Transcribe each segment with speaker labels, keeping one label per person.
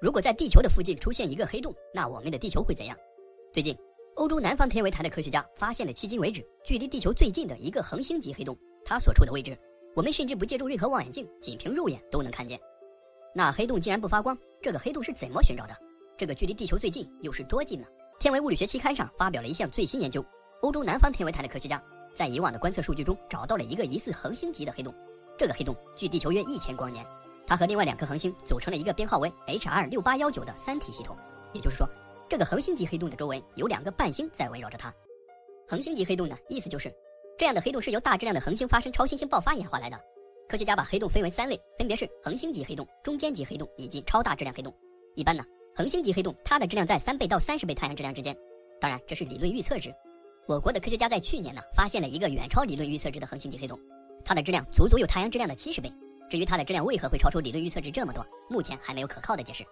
Speaker 1: 如果在地球的附近出现一个黑洞，那我们的地球会怎样？最近，欧洲南方天文台的科学家发现了迄今为止距离地球最近的一个恒星级黑洞，它所处的位置，我们甚至不借助任何望远镜，仅凭肉眼都能看见。那黑洞竟然不发光，这个黑洞是怎么寻找的？这个距离地球最近又是多近呢？天文物理学期刊上发表了一项最新研究，欧洲南方天文台的科学家在以往的观测数据中找到了一个疑似恒星级的黑洞，这个黑洞距地球约一千光年。它和另外两颗恒星组成了一个编号为 HR 六八幺九的三体系统，也就是说，这个恒星级黑洞的周围有两个伴星在围绕着它。恒星级黑洞呢，意思就是这样的黑洞是由大质量的恒星发生超新星爆发演化来的。科学家把黑洞分为三类，分别是恒星级黑洞、中间级黑洞以及超大质量黑洞。一般呢，恒星级黑洞它的质量在三倍到三十倍太阳质量之间，当然这是理论预测值。我国的科学家在去年呢，发现了一个远超理论预测值的恒星级黑洞，它的质量足足有太阳质量的七十倍。至于它的质量为何会超出理论预测值这么多，目前还没有可靠的解释。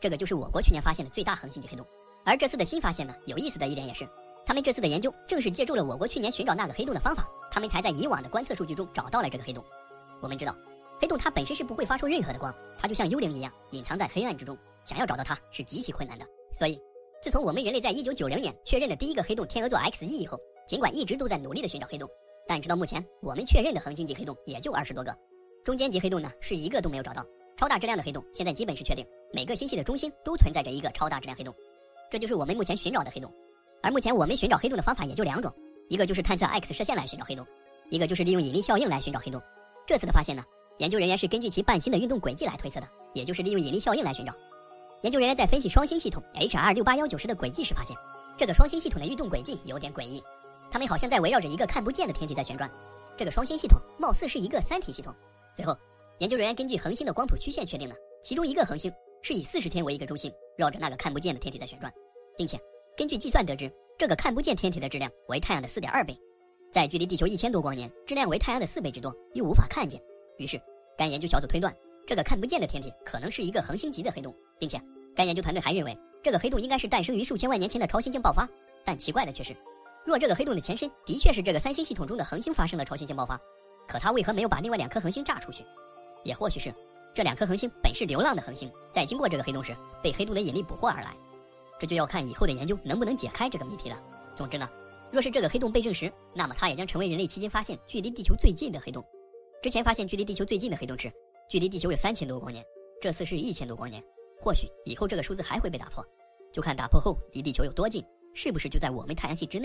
Speaker 1: 这个就是我国去年发现的最大恒星级黑洞。而这次的新发现呢，有意思的一点也是，他们这次的研究正是借助了我国去年寻找那个黑洞的方法，他们才在以往的观测数据中找到了这个黑洞。我们知道，黑洞它本身是不会发出任何的光，它就像幽灵一样隐藏在黑暗之中，想要找到它是极其困难的。所以，自从我们人类在一九九零年确认了第一个黑洞天鹅座 X 一以后，尽管一直都在努力的寻找黑洞，但直到目前，我们确认的恒星级黑洞也就二十多个。中间级黑洞呢，是一个都没有找到。超大质量的黑洞，现在基本是确定，每个星系的中心都存在着一个超大质量黑洞，这就是我们目前寻找的黑洞。而目前我们寻找黑洞的方法也就两种，一个就是探测 X 射线来寻找黑洞，一个就是利用引力效应来寻找黑洞。这次的发现呢，研究人员是根据其伴星的运动轨迹来推测的，也就是利用引力效应来寻找。研究人员在分析双星系统 HR 六八幺九时的轨迹时发现，这个双星系统的运动轨迹有点诡异，它们好像在围绕着一个看不见的天体在旋转。这个双星系统貌似是一个三体系统。最后，研究人员根据恒星的光谱曲线确定了，其中一个恒星是以四十天为一个周期，绕着那个看不见的天体在旋转，并且根据计算得知，这个看不见天体的质量为太阳的四点二倍，在距离地球一千多光年，质量为太阳的四倍之多，又无法看见。于是，该研究小组推断，这个看不见的天体可能是一个恒星级的黑洞，并且该研究团队还认为，这个黑洞应该是诞生于数千万年前的超新星爆发。但奇怪的却是，若这个黑洞的前身的确是这个三星系统中的恒星发生了超新星爆发。可它为何没有把另外两颗恒星炸出去？也或许是这两颗恒星本是流浪的恒星，在经过这个黑洞时被黑洞的引力捕获而来。这就要看以后的研究能不能解开这个谜题了。总之呢，若是这个黑洞被证实，那么它也将成为人类迄今发现距离地球最近的黑洞。之前发现距离地球最近的黑洞时，距离地球有三千多光年，这次是一千多光年。或许以后这个数字还会被打破，就看打破后离地球有多近，是不是就在我们太阳系之内。